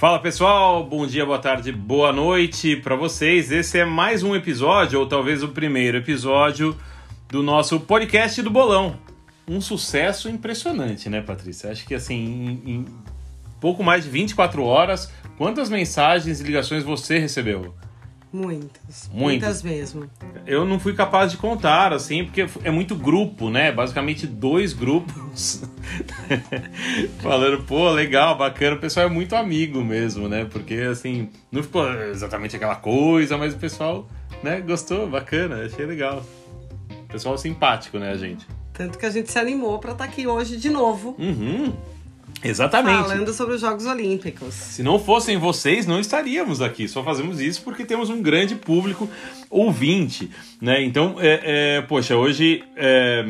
Fala pessoal, bom dia, boa tarde, boa noite para vocês. Esse é mais um episódio, ou talvez o primeiro episódio do nosso podcast do Bolão. Um sucesso impressionante, né, Patrícia? Acho que assim, em, em pouco mais de 24 horas, quantas mensagens e ligações você recebeu? Muitas, muitas. Muitas mesmo. Eu não fui capaz de contar, assim, porque é muito grupo, né? Basicamente dois grupos. Falando, pô, legal, bacana. O pessoal é muito amigo mesmo, né? Porque, assim, não ficou exatamente aquela coisa, mas o pessoal, né, gostou, bacana, achei legal. Pessoal simpático, né, gente? Tanto que a gente se animou para estar tá aqui hoje de novo. Uhum. Exatamente. Falando sobre os Jogos Olímpicos. Se não fossem vocês, não estaríamos aqui. Só fazemos isso porque temos um grande público ouvinte, né? Então, é, é poxa, hoje é,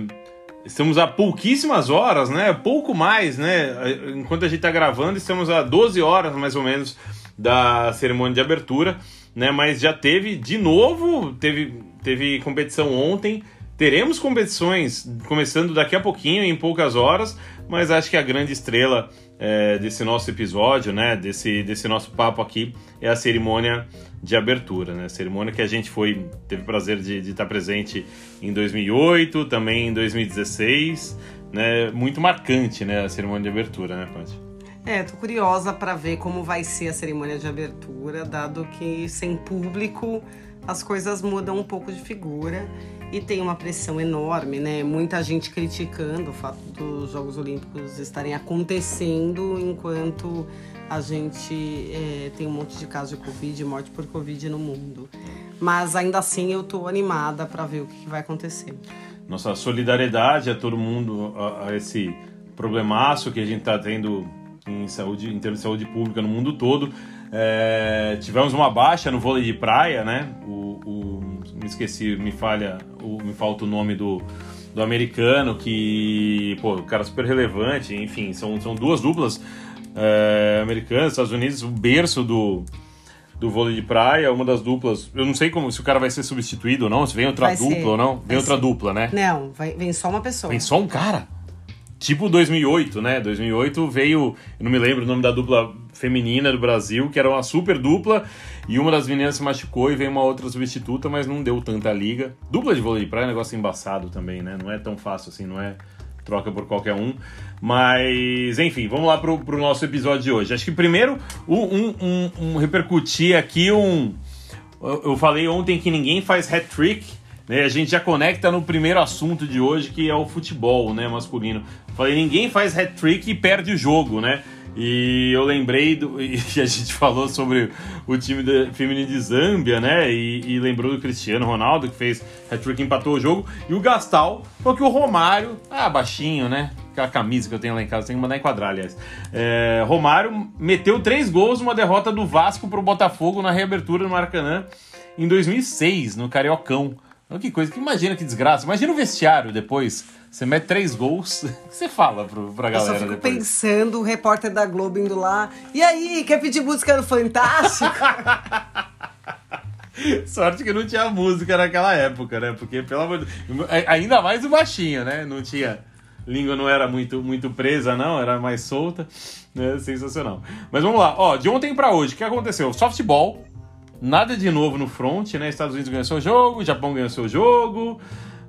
estamos a pouquíssimas horas, né? Pouco mais, né? Enquanto a gente está gravando, estamos a 12 horas mais ou menos da cerimônia de abertura, né? Mas já teve de novo, teve, teve competição ontem. Teremos competições começando daqui a pouquinho, em poucas horas, mas acho que a grande estrela é, desse nosso episódio, né, desse, desse nosso papo aqui, é a cerimônia de abertura, né? Cerimônia que a gente foi teve o prazer de, de estar presente em 2008, também em 2016, né? Muito marcante, né, a cerimônia de abertura, né, Paty? É, tô curiosa para ver como vai ser a cerimônia de abertura, dado que sem público as coisas mudam um pouco de figura e tem uma pressão enorme, né? Muita gente criticando o fato dos Jogos Olímpicos estarem acontecendo enquanto a gente é, tem um monte de casos de Covid, morte por Covid no mundo. Mas ainda assim eu tô animada para ver o que, que, vai acontecer. Nossa solidariedade a todo mundo, a, a esse problemaço que a gente está tendo em saúde, em termos de saúde pública no mundo todo. É, tivemos uma baixa no vôlei de praia, né? O, o, me esqueci, me falha, me falta o nome do, do americano, que, pô, o cara super relevante, enfim, são, são duas duplas é, americanas, Estados Unidos, o berço do, do vôlei de praia, uma das duplas. Eu não sei como se o cara vai ser substituído ou não, se vem outra vai dupla ser. ou não. Vem outra ser. dupla, né? Não, vai, vem só uma pessoa. Vem só um cara? Tipo 2008, né? 2008 veio, eu não me lembro o nome da dupla feminina do Brasil, que era uma super dupla, e uma das meninas se machucou e veio uma outra substituta, mas não deu tanta liga. Dupla de vôlei de praia é um negócio embaçado também, né? Não é tão fácil assim, não é troca por qualquer um. Mas, enfim, vamos lá pro, pro nosso episódio de hoje. Acho que primeiro, um, um, um, repercutir aqui um... Eu falei ontem que ninguém faz hat-trick, né? A gente já conecta no primeiro assunto de hoje, que é o futebol né, masculino. Falei, ninguém faz hat-trick e perde o jogo, né? E eu lembrei do. E a gente falou sobre o time feminino de Zâmbia, né? E, e, lembrou do Cristiano Ronaldo, que fez hat-trick e empatou o jogo. E o Gastal, porque o Romário, ah, baixinho, né? Aquela camisa que eu tenho lá em casa, tem que mandar enquadrar, aliás. É, Romário meteu três gols numa derrota do Vasco pro Botafogo na reabertura no Maracanã em 2006, no Cariocão. Que coisa, que imagina que desgraça. Imagina o vestiário depois. Você mete três gols, o que você fala pro, pra galera Eu só fico depois? pensando, o repórter da Globo indo lá. E aí, quer pedir música no Fantástico? Sorte que não tinha música naquela época, né? Porque, pelo amor de Deus. Ainda mais o baixinho, né? Não tinha. Língua não era muito, muito presa, não, era mais solta. Né? Sensacional. Mas vamos lá, ó, de ontem para hoje, o que aconteceu? Softball Nada de novo no front, né? Estados Unidos ganhou seu jogo, Japão ganhou seu jogo,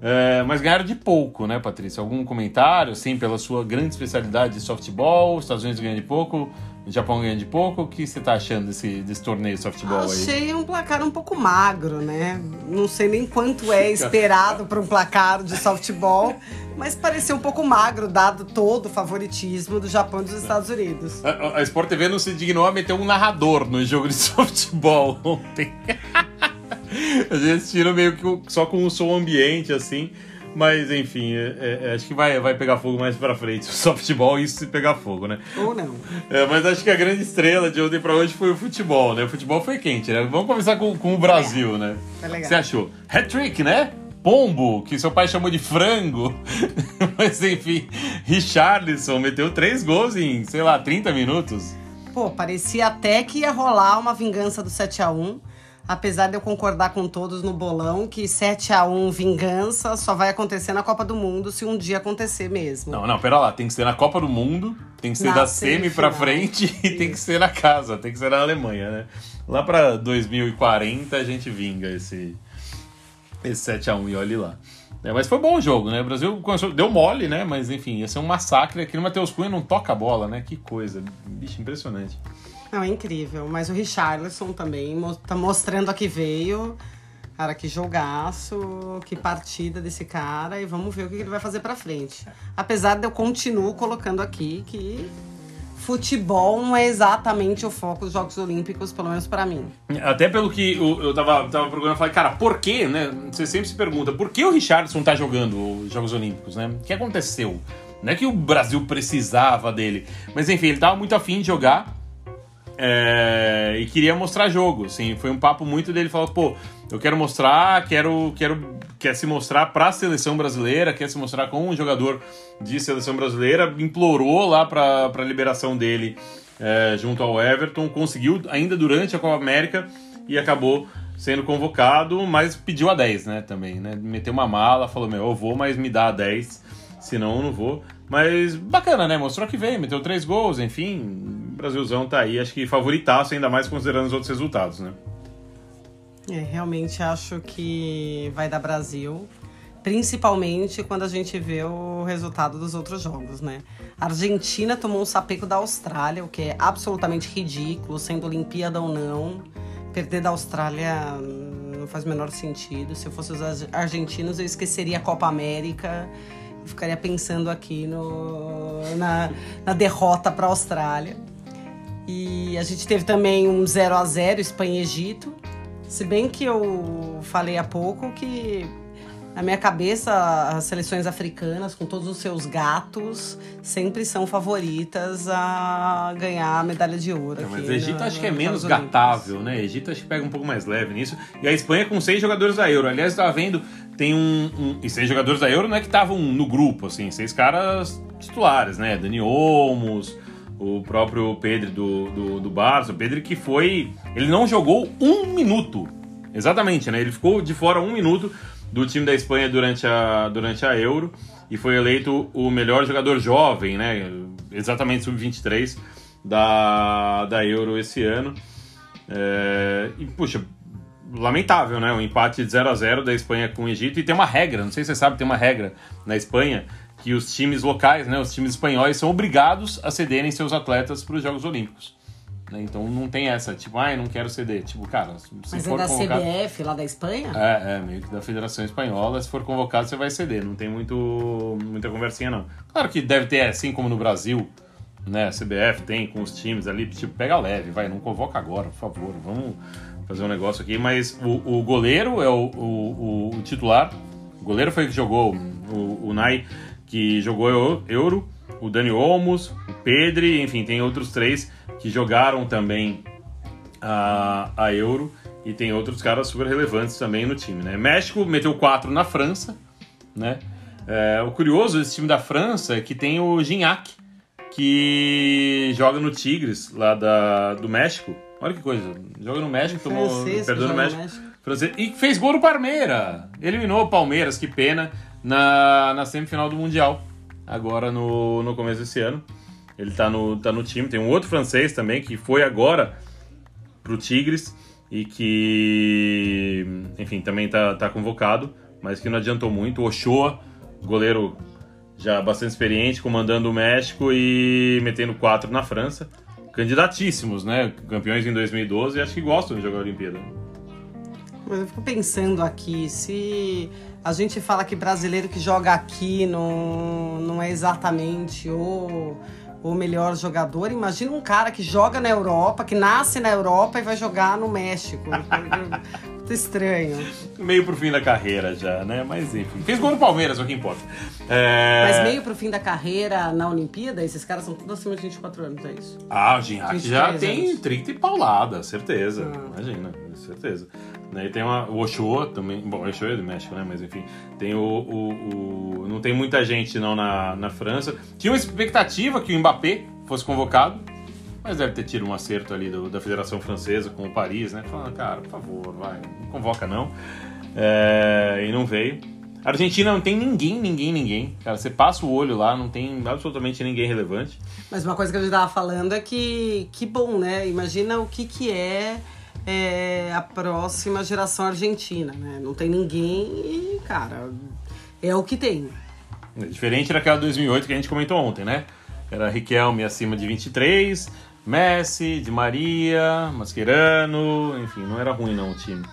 é, mas ganharam de pouco, né, Patrícia? Algum comentário, assim, pela sua grande especialidade de softball, Estados Unidos ganham de pouco, o Japão ganha de pouco. O que você tá achando desse, desse torneio de softball Achei aí? Achei um placar um pouco magro, né? Não sei nem quanto é esperado para um placar de softball mas pareceu um pouco magro, dado todo o favoritismo do Japão e dos Estados Unidos. A, a Sport TV não se dignou a meter um narrador no jogo de softball ontem. a gente assistiu meio que só com o som ambiente, assim. Mas enfim, é, é, acho que vai, vai pegar fogo mais pra frente. O softball, isso se pegar fogo, né? Ou não. É, mas acho que a grande estrela de ontem pra hoje foi o futebol, né? O futebol foi quente, né? Vamos começar com, com o Brasil, né? Foi legal. Você achou? Hat-trick, né? pombo, que seu pai chamou de frango. Mas enfim, Richarlison meteu três gols em, sei lá, 30 minutos. Pô, parecia até que ia rolar uma vingança do 7 a 1 apesar de eu concordar com todos no bolão que 7 a 1 vingança só vai acontecer na Copa do Mundo se um dia acontecer mesmo. Não, não, pera lá, tem que ser na Copa do Mundo, tem que ser Na da semi pra semifinal. frente e tem que ser na casa, tem que ser na Alemanha, né? Lá pra 2040 a gente vinga esse, esse 7x1 e olhe lá. É, mas foi bom o jogo, né? O Brasil começou, deu mole, né? Mas enfim, ia ser um massacre. Aqui no Matheus Cunha não toca a bola, né? Que coisa. Bicho, impressionante. Não, é incrível. Mas o Richarlison também tá mostrando a que veio. Cara, que jogaço, que partida desse cara. E vamos ver o que ele vai fazer pra frente. Apesar de eu continuo colocando aqui que futebol não é exatamente o foco dos Jogos Olímpicos, pelo menos pra mim. Até pelo que eu, eu tava, tava procurando, falei, cara, por que, né? Você sempre se pergunta, por que o Richardson tá jogando os Jogos Olímpicos, né? O que aconteceu? Não é que o Brasil precisava dele, mas enfim, ele tava muito afim de jogar é, e queria mostrar jogo, assim. Foi um papo muito dele, falou, pô, eu quero mostrar, quero, quero quer se mostrar pra seleção brasileira, quer se mostrar como um jogador de seleção brasileira, implorou lá pra, pra liberação dele é, junto ao Everton, conseguiu ainda durante a Copa América e acabou sendo convocado, mas pediu a 10, né, também, né? Meteu uma mala, falou, meu, eu vou, mas me dá a 10, senão eu não vou. Mas bacana, né? Mostrou que veio, meteu três gols, enfim, Brasilzão tá aí, acho que favoritaço, ainda mais considerando os outros resultados, né? É, realmente acho que vai dar Brasil. Principalmente quando a gente vê o resultado dos outros jogos, né? A Argentina tomou um sapeco da Austrália, o que é absolutamente ridículo, sendo Olimpíada ou não. Perder da Austrália não faz o menor sentido. Se eu fosse os ar- argentinos, eu esqueceria a Copa América e ficaria pensando aqui no, na, na derrota para a Austrália. E a gente teve também um 0 a 0 Espanha e Egito. Se bem que eu falei há pouco que na minha cabeça as seleções africanas, com todos os seus gatos, sempre são favoritas a ganhar a medalha de ouro. Não, mas o Egito acho que é nos menos gatável, né? O Egito acho que pega um pouco mais leve nisso. E a Espanha com seis jogadores da Euro. Aliás, tava vendo, tem um, um- E seis jogadores da Euro não é que estavam no grupo, assim, seis caras titulares, né? Dani Olmos, o próprio Pedro do, do, do Barça. O Pedro que foi. Ele não jogou um minuto. Exatamente, né? Ele ficou de fora um minuto do time da Espanha durante a, durante a Euro e foi eleito o melhor jogador jovem, né? Exatamente sub-23 da, da Euro esse ano. É, e, puxa, lamentável, né? Um empate de 0 a 0 da Espanha com o Egito. E tem uma regra, não sei se você sabe, tem uma regra na Espanha que os times locais, né, os times espanhóis, são obrigados a cederem seus atletas para os Jogos Olímpicos. né? Então não tem essa, tipo, ai, não quero ceder. Tipo, cara, se Mas é for da convocado... CBF, lá da Espanha? É, é, meio que da Federação Espanhola, se for convocado você vai ceder, não tem muito, muita conversinha não. Claro que deve ter, assim como no Brasil, né, a CBF tem com os times ali, tipo, pega leve, vai, não convoca agora, por favor, vamos fazer um negócio aqui, mas o, o goleiro é o, o, o- o titular, o goleiro foi que jogou, o, o Nai, que jogou eu- Euro, o Dani Olmos, o Pedri, enfim, tem outros três que jogaram também a, a Euro e tem outros caras super relevantes também no time, né? México meteu 4 na França, né? É, o curioso desse time da França é que tem o Gignac, que joga no Tigres, lá da, do México. Olha que coisa, joga no México, tomou, perdeu no México. México. Francês, e fez gol no Palmeiras. Eliminou o Palmeiras, que pena, na, na semifinal do Mundial, agora no, no começo desse ano. Ele tá no, tá no time. Tem um outro francês também que foi agora pro Tigres e que, enfim, também tá, tá convocado, mas que não adiantou muito. Ochoa, goleiro já bastante experiente, comandando o México e metendo quatro na França. Candidatíssimos, né? Campeões em 2012 e acho que gostam de jogar a Olimpíada. Mas eu fico pensando aqui, se a gente fala que brasileiro que joga aqui não, não é exatamente o, o melhor jogador, imagina um cara que joga na Europa, que nasce na Europa e vai jogar no México. Estranho. Meio pro fim da carreira já, né? Mas enfim. Fez gol no Palmeiras, é o que importa. É... Mas meio pro fim da carreira na Olimpíada, esses caras são todos acima de 24 anos, é isso? Ah, o 23 já tem anos. 30 e paulada, certeza. Ah. Imagina, certeza. E tem uma, o Ochoa também. Bom, o Ochoa é do México, né? Mas enfim. Tem o, o, o, Não tem muita gente não na, na França. Tinha uma expectativa que o Mbappé fosse convocado. Mas deve ter tido um acerto ali do, da Federação Francesa com o Paris, né? Falando, cara, por favor, vai, não convoca não. É, e não veio. A Argentina não tem ninguém, ninguém, ninguém. Cara, você passa o olho lá, não tem absolutamente ninguém relevante. Mas uma coisa que a gente tava falando é que, que bom, né? Imagina o que que é, é a próxima geração argentina, né? Não tem ninguém e, cara, é o que tem. É diferente daquela 2008 que a gente comentou ontem, né? Era Riquelme acima de 23, Messi, Di Maria, Mascherano, enfim, não era ruim não o time.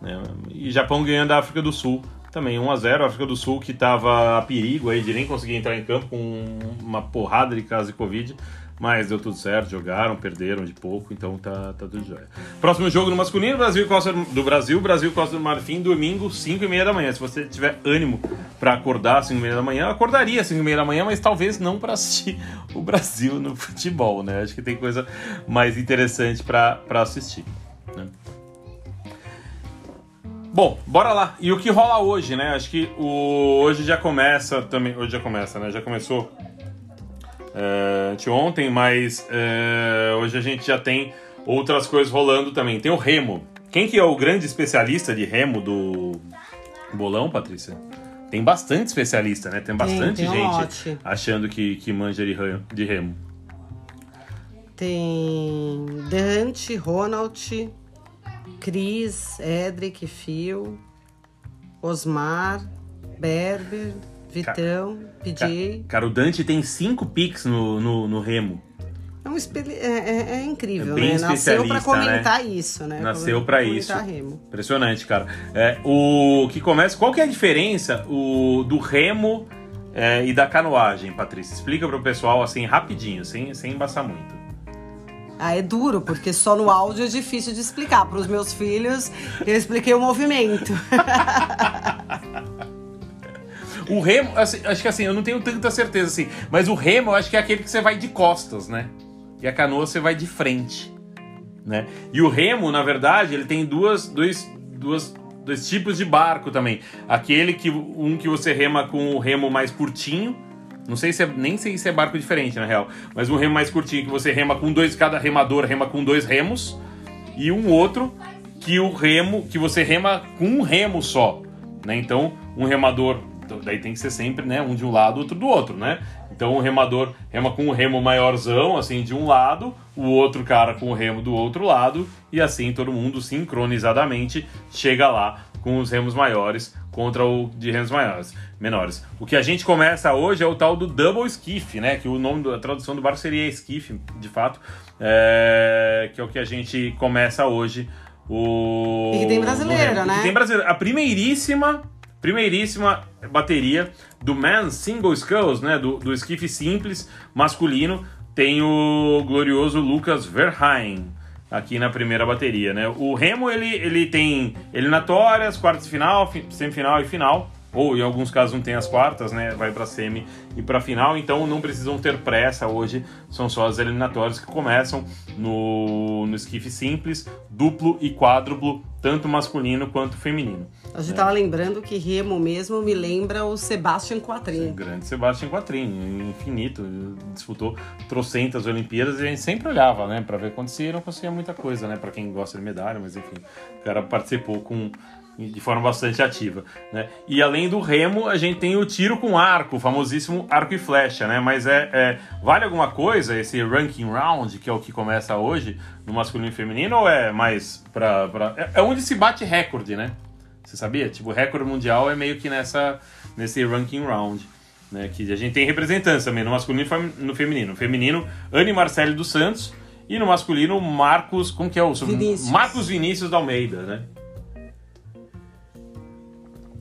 Né? E Japão ganhando a África do Sul também 1 a 0 a África do Sul que estava a perigo aí de nem conseguir entrar em campo com uma porrada de casos de Covid. Mas deu tudo certo, jogaram, perderam de pouco, então tá, tá tudo jóia. Próximo jogo no masculino, Brasil Costa do Brasil, Brasil Costa do Marfim, domingo, 5 e meia da manhã. Se você tiver ânimo para acordar às 5 e meia da manhã, acordaria às 5 e meia da manhã, mas talvez não para assistir o Brasil no futebol, né? Acho que tem coisa mais interessante para assistir. Né? Bom, bora lá. E o que rola hoje, né? Acho que o... hoje já começa também. Hoje já começa, né? Já começou é, anteontem, mas é, hoje a gente já tem outras coisas rolando também. Tem o remo. Quem que é o grande especialista de remo do bolão, Patrícia? Tem bastante especialista, né? Tem bastante tem, tem gente um achando que, que manja de remo. Tem Dante, Ronald, Cris, Edric, Fio, Osmar, Berber, Vitão, PJ. Cara, o Dante tem cinco picks no, no, no Remo. É, um é, é, é incrível, é né? Nasceu para comentar né? isso, né? Nasceu para isso. Remo. Impressionante, cara. É, o que começa. Qual que é a diferença o, do remo é, e da canoagem, Patrícia? Explica para o pessoal assim rapidinho, sem, sem embaçar muito. Ah, é duro, porque só no áudio é difícil de explicar. Para os meus filhos, eu expliquei o movimento. o remo, assim, acho que assim, eu não tenho tanta certeza assim, mas o remo eu acho que é aquele que você vai de costas, né? E a canoa você vai de frente, né? E o remo, na verdade, ele tem duas, dois, duas, dois tipos de barco também. Aquele que um que você rema com o remo mais curtinho não sei se é, nem sei se é barco diferente, na real. Mas um remo mais curtinho que você rema com dois, cada remador rema com dois remos. E um outro que o remo, que você rema com um remo só. Né? Então, um remador, daí tem que ser sempre né, um de um lado, outro do outro, né? Então o remador rema com um remo maiorzão, assim, de um lado, o outro cara com o remo do outro lado, e assim todo mundo sincronizadamente chega lá com os remos maiores contra o de remos maiores, menores. O que a gente começa hoje é o tal do double skiff, né? Que o nome da tradução do barco seria skiff, de fato, é... que é o que a gente começa hoje. O... E que tem brasileira, né? Que tem brasileira. A primeiríssima, primeiríssima bateria do Man Single Sculls, né? Do, do skiff simples masculino, tem o glorioso Lucas Verheyen aqui na primeira bateria, né? O Remo ele, ele tem eliminatórias, quartas de final, semifinal e final, ou em alguns casos não tem as quartas, né? Vai para semi e para final, então não precisam ter pressa hoje, são só as eliminatórias que começam no, no esquife simples, duplo e quádruplo, tanto masculino quanto feminino. A gente estava lembrando que Remo mesmo me lembra o Sebastian Quattrin. O grande Sebastian Quattrin, infinito, disputou trocentas Olimpíadas e a gente sempre olhava, né, para ver acontecer não conseguia muita coisa, né, para quem gosta de medalha, mas enfim, o cara participou com de forma bastante ativa, né? E além do remo, a gente tem o tiro com arco, o famosíssimo arco e flecha, né? Mas é, é, vale alguma coisa esse ranking round que é o que começa hoje no masculino e feminino ou é mais para pra... é, é onde se bate recorde, né? Você sabia? Tipo, o recorde mundial é meio que nessa nesse ranking round. Né, que a gente tem representantes também no masculino e no feminino. No feminino, Anne Marcelo dos Santos e no masculino, Marcos, como que é o Vinícius. Marcos Vinícius da Almeida, né?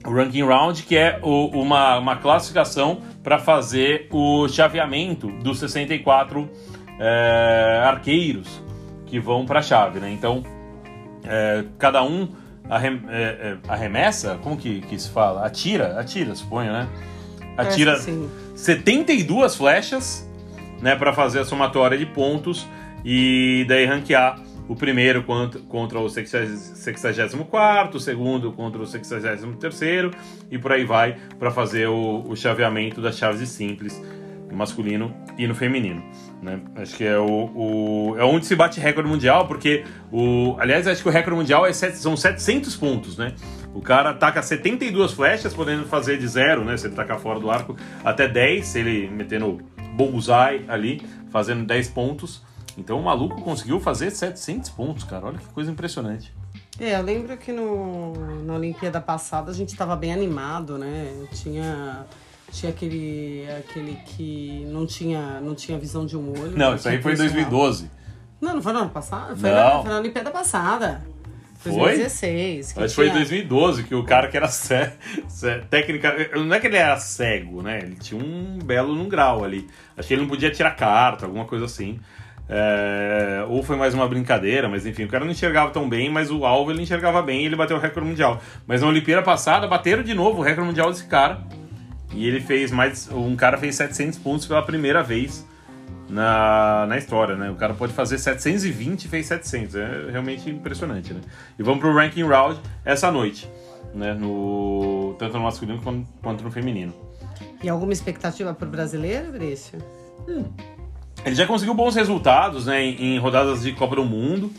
O ranking round, que é o, uma, uma classificação para fazer o chaveamento dos 64 é, arqueiros que vão para a chave, né? Então, é, cada um arrem, é, é, arremessa, como que, que se fala? Atira, atira, suponho, né? Atira 72 flechas, né, para fazer a somatória de pontos e daí ranquear O primeiro contra, contra o 64, o segundo contra o 63 e por aí vai para fazer o, o chaveamento das chaves simples no masculino e no feminino. Né? Acho que é o, o, é onde se bate recorde mundial, porque o, aliás, acho que o recorde mundial é set, são 700 pontos, né? O cara ataca 72 flechas, podendo fazer de zero, né? Se ele tacar fora do arco, até 10, se ele metendo bullseye ali, fazendo 10 pontos. Então o maluco conseguiu fazer 700 pontos, cara. Olha que coisa impressionante. É, eu lembro que no, na Olimpíada passada a gente estava bem animado, né? Tinha tinha aquele, aquele que não tinha, não tinha visão de um olho. Não, isso aí foi em 2012. Não, não foi no ano passado? Foi, Não. Na, foi na Olimpíada passada. Foi? 2016. que Acho que foi em tinha- 2012 que o cara que era cego, técnica, não é que ele era cego, né? Ele tinha um belo num grau ali. Acho que ele não podia tirar carta, alguma coisa assim. É, ou foi mais uma brincadeira, mas enfim, o cara não enxergava tão bem, mas o alvo ele enxergava bem e ele bateu o recorde mundial. Mas na Olimpíada passada bateram de novo o recorde mundial desse cara. E ele fez mais. Um cara fez 700 pontos pela primeira vez na, na história, né? O cara pode fazer 720 e fez 700. É realmente impressionante, né? E vamos pro ranking round essa noite, né? No, tanto no masculino quanto, no feminino. E alguma expectativa pro brasileiro, Brício? Ele já conseguiu bons resultados, né? Em, rodadas de Copa do Mundo.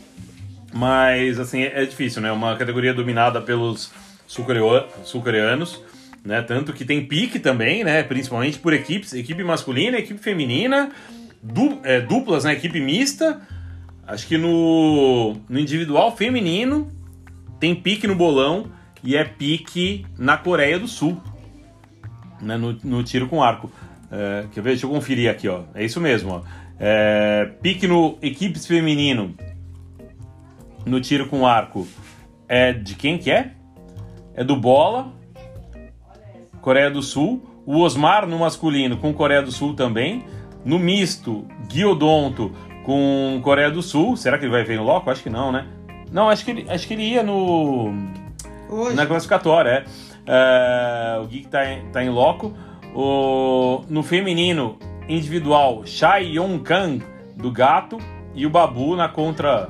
Mas, assim, é, é difícil, né? Uma categoria dominada pelos sul-coreano- sul-coreanos, né? Tanto que tem pique também, né? Principalmente por equipes, equipe masculina, equipe feminina, du- é, duplas, né? Equipe mista. Acho que no, no individual feminino tem pique no bolão e é pique na Coreia do Sul, né? No, no tiro com arco. É, quer ver? Deixa eu conferir aqui, ó. É isso mesmo, ó. É, pique no equipes feminino no tiro com arco é de quem que é? É do Bola, Coreia do Sul. O Osmar no masculino com Coreia do Sul também. No misto, Guiodonto com Coreia do Sul. Será que ele vai ver no loco? Acho que não, né? Não, acho que ele, acho que ele ia no Hoje. na classificatória, é. É, o Gui que tá em, tá em loco. O, no feminino, individual, Shai Yong Kang, do Gato, e o Babu na contra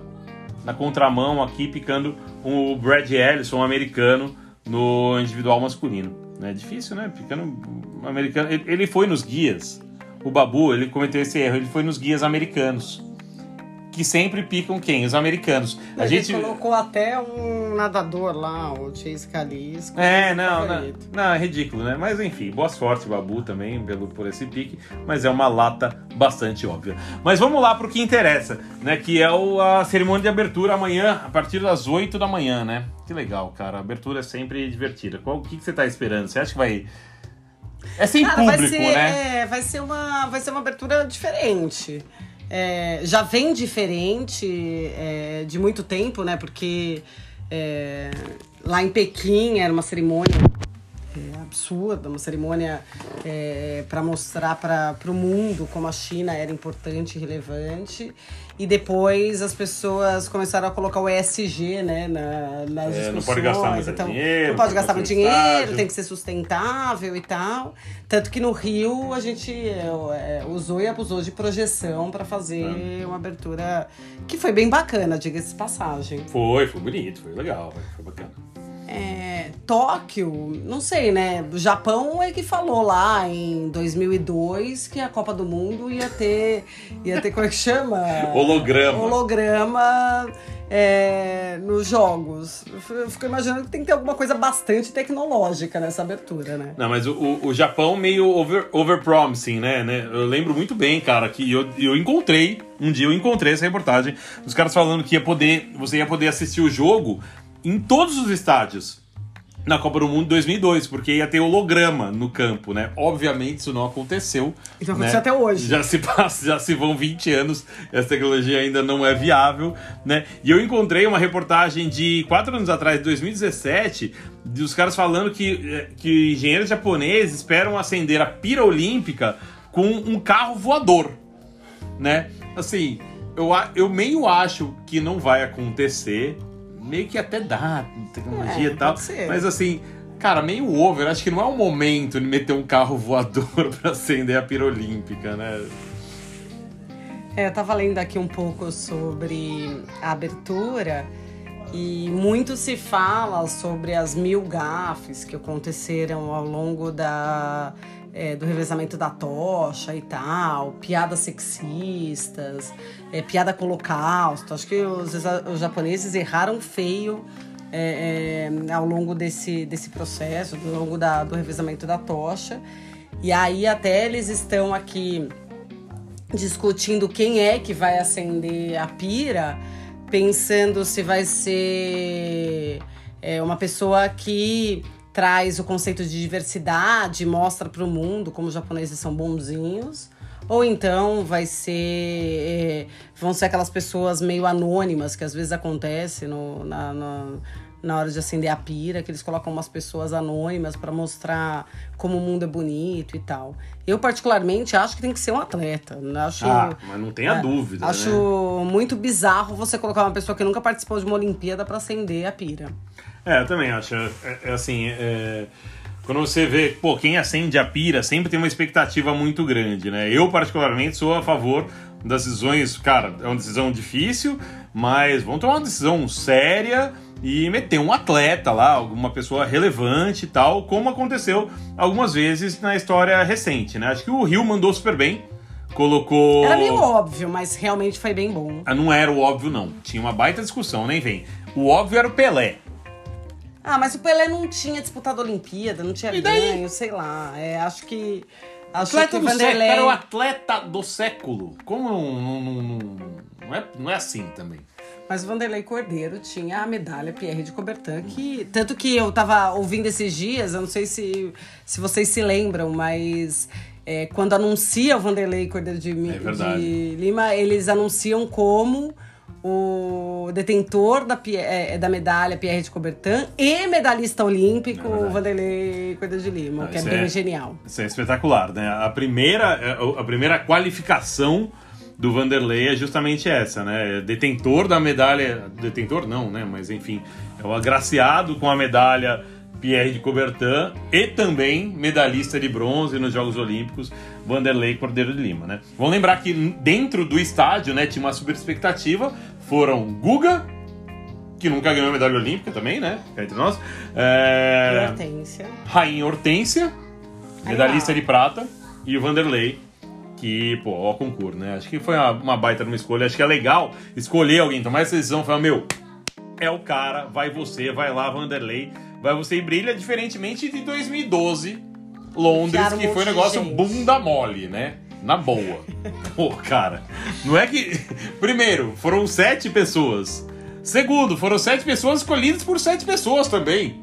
na contramão aqui, picando o Brad Ellison, um americano, no individual masculino. É difícil, né? Picando um americano. Ele, ele foi nos guias. O Babu, ele cometeu esse erro, ele foi nos guias americanos. Que sempre picam quem? Os americanos. A, A gente. gente colocou até um nadador lá, o Chase Calis. como É, não, não, não, é ridículo, né? Mas enfim, boa sorte, Babu, também, pelo, por esse pique, mas é uma lata bastante óbvia. Mas vamos lá pro que interessa, né? Que é o, a cerimônia de abertura amanhã, a partir das 8 da manhã, né? Que legal, cara. A abertura é sempre divertida. Qual, o que, que você tá esperando? Você acha que vai. É sem Cara, público, vai ser, né? é, vai ser uma, vai ser uma abertura diferente. É, já vem diferente é, de muito tempo, né? Porque é, lá em Pequim era uma cerimônia é, absurda, uma cerimônia para mostrar para o mundo como a China era importante e relevante. E depois as pessoas começaram a colocar o ESG né, na, nas É, não discussões. pode gastar muito então, dinheiro, Não pode gastar muito dinheiro, tem que ser sustentável e tal. Tanto que no Rio a gente é, é, usou e abusou de projeção para fazer uma abertura que foi bem bacana, diga-se passagem. Foi, foi bonito, foi legal, foi bacana. É, Tóquio, não sei, né? O Japão é que falou lá em 2002 que a Copa do Mundo ia ter, ia ter como é que chama? Holograma. Holograma é, nos jogos. Eu fico- imaginando que tem que ter alguma coisa bastante tecnológica nessa abertura, né? Não, mas o, o, o Japão meio over, overpromising, né, né? Eu lembro muito bem, cara, que eu, eu encontrei, um dia eu encontrei essa reportagem, os caras falando que ia poder, você ia poder assistir o jogo em todos os estádios na Copa do Mundo 2002, porque ia ter holograma no campo, né? Obviamente isso não aconteceu. Então né? aconteceu até hoje. Já se passa, já se vão 20 anos, essa tecnologia ainda não é viável, né? E eu encontrei uma reportagem de 4 anos atrás, de 2017, dos caras falando que, eh, que engenheiros japoneses esperam acender a pira olímpica com um carro voador, né? Assim, eu, eu meio acho que não vai acontecer, meio que até dá tecnologia É, e tal, mas assim, cara, meio over, acho que não é o momento de meter um carro voador pra acender a pira olímpica, né? É, eu tava lendo aqui um pouco sobre a abertura e muito se fala sobre as mil gafes que aconteceram ao longo da, é, do revezamento da tocha e tal, piadas sexistas, é, piada com holocausto. Acho que os, os japoneses erraram feio é, é, ao longo desse, desse processo, ao longo da, do revezamento da tocha. E aí até eles estão aqui discutindo quem é que vai acender a pira, pensando se vai ser é, uma pessoa que traz o conceito de diversidade, mostra para o mundo como os japoneses são bonzinhos, ou então vai ser é, vão ser aquelas pessoas meio anônimas que às vezes acontece no, na, no, na hora de acender a pira, que eles colocam umas pessoas anônimas para mostrar como o mundo é bonito e tal. Eu, particularmente, acho que tem que ser um atleta. Acho, ah, mas não tenha é, dúvida. Acho né? muito bizarro você colocar uma pessoa que nunca participou de uma Olimpíada para acender a pira. É, eu também acho. É, é assim. É quando você vê, pô, quem acende a pira sempre tem uma expectativa muito grande, né? Eu, particularmente, sou a favor das decisões, cara, é uma decisão difícil, mas vamos tomar uma decisão séria e meter um atleta lá, alguma pessoa relevante e tal, como aconteceu algumas vezes na história recente, né? Acho que o Rio mandou super bem. Colocou. Era meio óbvio, mas realmente foi bem bom. Ah, não era o óbvio, não. Tinha uma baita discussão, nem vem. O óbvio era o Pelé. Ah, mas o Pelé não tinha disputado a Olimpíada, não tinha ganho, sei lá. É, acho que. Acho atleta que do Vanderlei... século, era o atleta do século. Como não, não, não, não, é, não é assim também? Mas o Vanderlei Cordeiro tinha a medalha Pierre de Coubertin, que tanto que eu tava ouvindo esses dias, eu não sei se, se vocês se lembram, mas é, quando anuncia o Vanderlei Cordeiro de, é de Lima, eles anunciam como o detentor da, é, da medalha Pierre de Coubertin e medalhista olímpico é Vanderlei Cordeiro de Lima, que é bem é, genial. Isso é espetacular, né? A primeira, é, a primeira qualificação do Vanderlei é justamente essa, né? Detentor da medalha. Detentor não, né? Mas enfim, é o agraciado com a medalha Pierre de Coubertin e também medalhista de bronze nos Jogos Olímpicos, Vanderlei Cordeiro de Lima, né? Vamos lembrar que dentro do estádio, né, tinha uma super expectativa. Foram Guga, que nunca ganhou medalha olímpica também, né? Entre nós. É... Hortência. Rainha Hortência, medalhista de prata, e o Vanderlei, que, pô, ó, concurso, né? Acho que foi uma, uma baita numa escolha. Acho que é legal escolher alguém, tomar essa decisão, falar, meu, é o cara, vai você, vai lá, Vanderlei, vai você e brilha, diferentemente de 2012, Londres, que, foi um negócio bunda mole, né? Na boa. Pô, cara, não é que. Primeiro, foram sete pessoas. Segundo, foram sete pessoas escolhidas por sete pessoas também.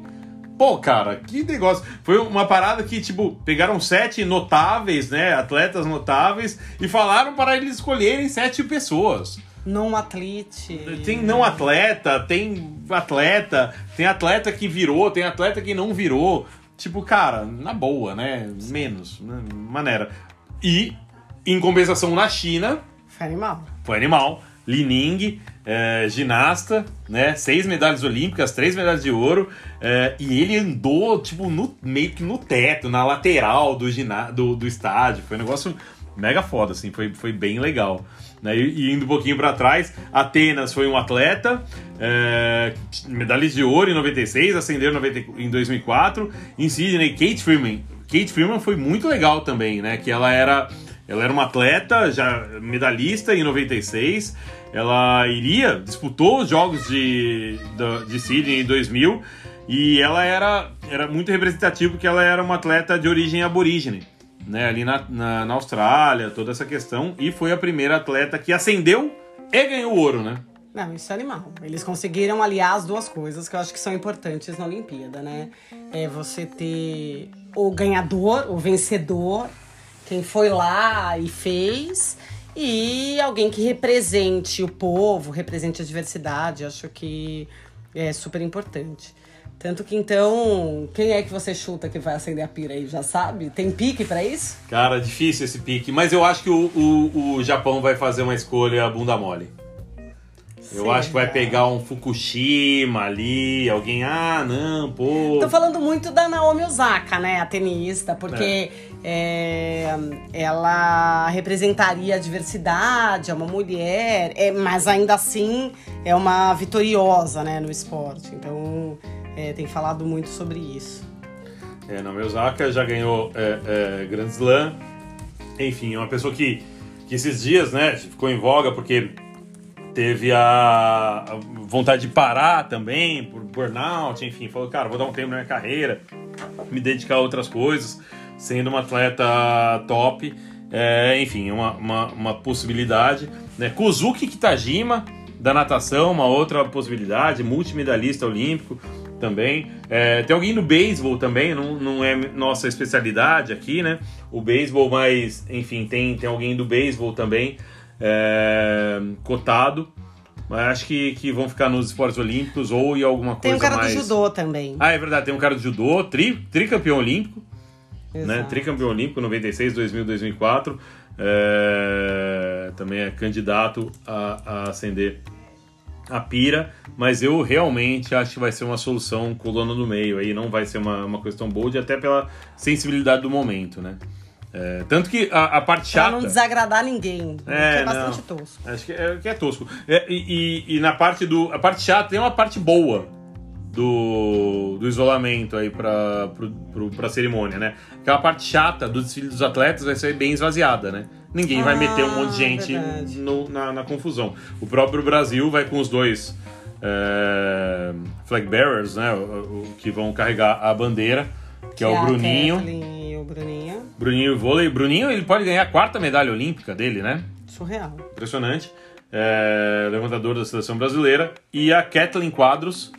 Pô, cara, que negócio. Foi uma parada que, tipo, pegaram sete notáveis, né? Atletas notáveis e falaram para eles escolherem sete pessoas. Não atlete. Tem não atleta, tem atleta, tem atleta que virou, tem atleta que não virou. Tipo, cara, na boa, né? Menos, né? maneira. E, em compensação, na China. Foi animal. Foi animal. Li Ning, é, ginasta, né? Seis medalhas olímpicas, três medalhas de ouro. É, e ele andou, tipo, no, meio que no teto, na lateral do, do, do estádio. Foi um negócio mega foda, assim. Foi, foi bem legal. Né? E, e, indo um pouquinho para trás, Atenas foi um atleta, é, de ouro em 96, ascendeu em 2004. Em Sydney, Kate Freeman. Kate Freeman foi muito legal também, né? Que ela era, ela era uma atleta, já medalhista em 96 ela iria, disputou os jogos de, de, Sydney em 2000 e ela era, era muito representativa porque ela era uma atleta de origem aborígene, né, ali na, na, na Austrália, toda essa questão, e foi a primeira atleta que ascendeu e ganhou ouro, né? Não, isso é animal. Eles conseguiram aliar as duas coisas que eu acho que são importantes na Olimpíada, né? É você ter o ganhador, o vencedor, quem foi lá e fez, e alguém que represente o povo, represente a diversidade. Acho que é super importante. Tanto que então, quem é que você chuta que vai acender a pira aí? Já sabe? Tem pique para isso? Cara, difícil esse pique, mas eu acho que o, o, o Japão vai fazer uma escolha bunda mole. Eu acho que vai pegar um Fukushima ali, alguém, ah, não, pô. Tô falando muito da Naomi Osaka, né? A tenista, porque é, ela representaria a diversidade, é uma mulher, é, mas ainda assim é uma vitoriosa, né, no esporte. Então é, tem falado muito sobre isso. É, Naomi Osaka já ganhou é, é, Grand Slam. Enfim, é uma pessoa que, que esses dias, né, ficou em voga porque teve a, vontade de parar também por burnout, enfim, falou, cara, vou dar um tempo na minha carreira, me dedicar a outras coisas, sendo uma atleta top. É, enfim, uma, uma, uma possibilidade. Né? Kozuki Kitajima, da natação, uma outra possibilidade, multimedalista olímpico também. É, tem alguém no beisebol também, não, não é nossa especialidade aqui, né? O beisebol, mas, enfim, tem, tem alguém do beisebol também é, cotado. Mas acho que, que vão ficar nos esportes olímpicos ou em alguma coisa Tem um cara mais... do judô também. Ah, é verdade, tem um cara do judô, tri, tricampeão olímpico, né? Tricampeão olímpico 96, 2000, 2004. É, também é candidato a, a ascender a pira, mas eu realmente acho que vai ser uma solução coluna no meio aí, não vai ser uma, uma questão bold, até pela sensibilidade do momento, né? É, tanto que a, a parte Pra chata. não desagradar ninguém. É, É, é bastante não. tosco. Acho que é, que é tosco. É, e, e- e na parte do. A parte chata tem uma parte boa do, do isolamento aí pra, pro, pro, pra cerimônia, né? Aquela parte chata do desfile dos atletas vai ser bem esvaziada, né? Ninguém vai Ah, meter um monte de gente no- na, na confusão. O próprio Brasil vai com os dois é, flag bearers, né? O, o- que vão carregar a bandeira, que é o a Bruninho. Kathleen e o Bruninho. Bruninho vôlei. Bruninho, ele pode ganhar a quarta medalha olímpica dele, né? Surreal. impressionante, é, levantador da seleção brasileira, e a Kathleen Quadros,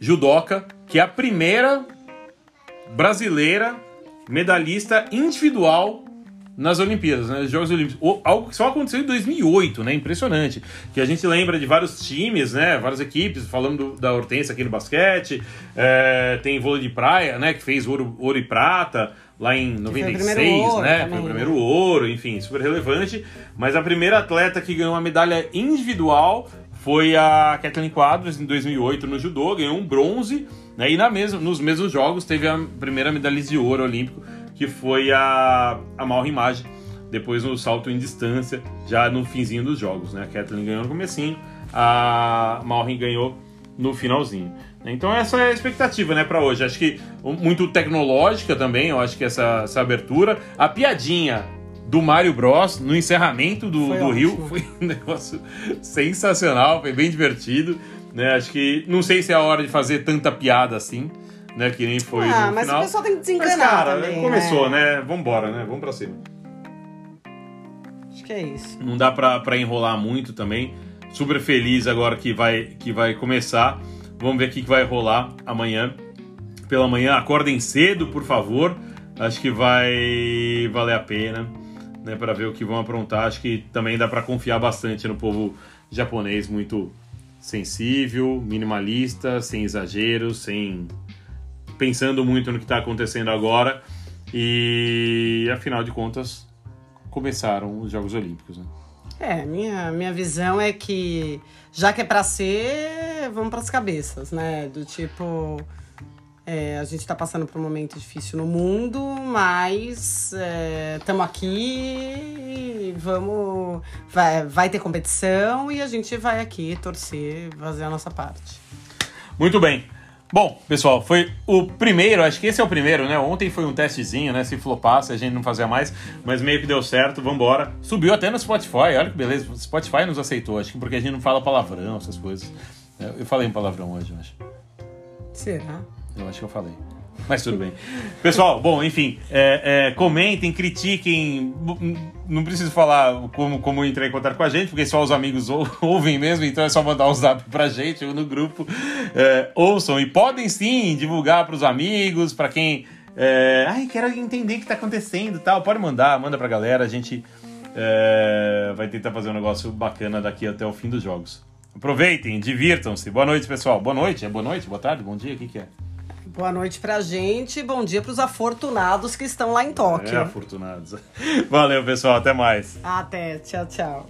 judoca, que é a primeira brasileira medalhista individual nas Olimpíadas, né, nos Jogos Olímpicos. O- algo que só aconteceu em 2008, né, impressionante. Que a gente lembra de vários times, né, várias equipes, falando do- da Hortência aqui no basquete, é, tem vôlei de praia, né, que fez ouro, ouro e prata lá em foi o 96, primeiro ouro né, também, foi o né? primeiro ouro, enfim, super relevante. Mas a primeira atleta que ganhou uma medalha individual foi a Kathleen Quadros em 2008 no judô, ganhou um bronze, né? E na mesma, nos mesmos jogos teve a primeira medalhista de ouro olímpico, que foi a, a Mauro Imagem, depois no salto em distância, já no finzinho dos jogos, né? A Kathleen ganhou no comecinho, a Maureen ganhou no finalzinho. Então essa é a expectativa, né, para hoje. Acho que muito tecnológica também, eu acho que essa, essa abertura. A piadinha do Mario Bros no encerramento do, Foi do Rio foi um negócio sensacional, foi bem divertido, né? Acho que não sei se é a hora de fazer tanta piada assim, né, que nem foi ah, no mas final. o pessoal tem que Mas desencanar cara, também, começou, né? né? Vambora, né? Vamos pra cima. Acho que é isso. Não dá pra, pra enrolar muito também. Super feliz agora que vai, que vai começar. Vamos ver o que vai rolar amanhã. Pela manhã, acordem cedo, por favor. Acho que vai valer a pena, né, para ver o que vão aprontar. Acho que também dá pra confiar bastante no povo japonês, muito sensível, minimalista, sem exageros, sem pensando muito no que está acontecendo agora. E afinal de contas, começaram os Jogos Olímpicos, né? É, minha, minha visão é que, já que é pra ser, vamos pras cabeças, né? Do tipo, é, a gente tá passando por um momento difícil no mundo, mas estamos aqui e vamos. Vai, vai ter competição e a gente vai aqui torcer, fazer a nossa parte. Muito bem. Bom, pessoal, foi o primeiro, acho que esse é o primeiro, né? Ontem foi um testezinho, né? Se flopasse, a gente não fazia mais, mas meio que deu certo, vambora. Subiu até no Spotify, olha que beleza. O Spotify nos aceitou, acho que porque a gente não fala palavrão, essas coisas. Eu falei um palavrão hoje, eu acho. Será? Eu acho que eu falei. Mas tudo bem. Pessoal, bom, enfim, é, é, comentem, critiquem. Não preciso falar como, como entrar em contato com a gente, porque só os amigos ou- ouvem mesmo, então é só mandar um zap pra gente ou no grupo. É, ouçam e podem sim divulgar pros amigos, pra quem. É, Ai, quero entender o que tá acontecendo tal. Pode mandar, manda pra galera. A gente é, vai tentar fazer um negócio bacana daqui até o fim dos jogos. Aproveitem, divirtam-se. Boa noite, pessoal. Boa noite, é boa noite, boa tarde, bom dia, o que, que é? Boa noite pra gente, bom dia pros afortunados que estão lá em Tóquio. É, afortunados. Valeu, pessoal. Até mais. Até, tchau, tchau.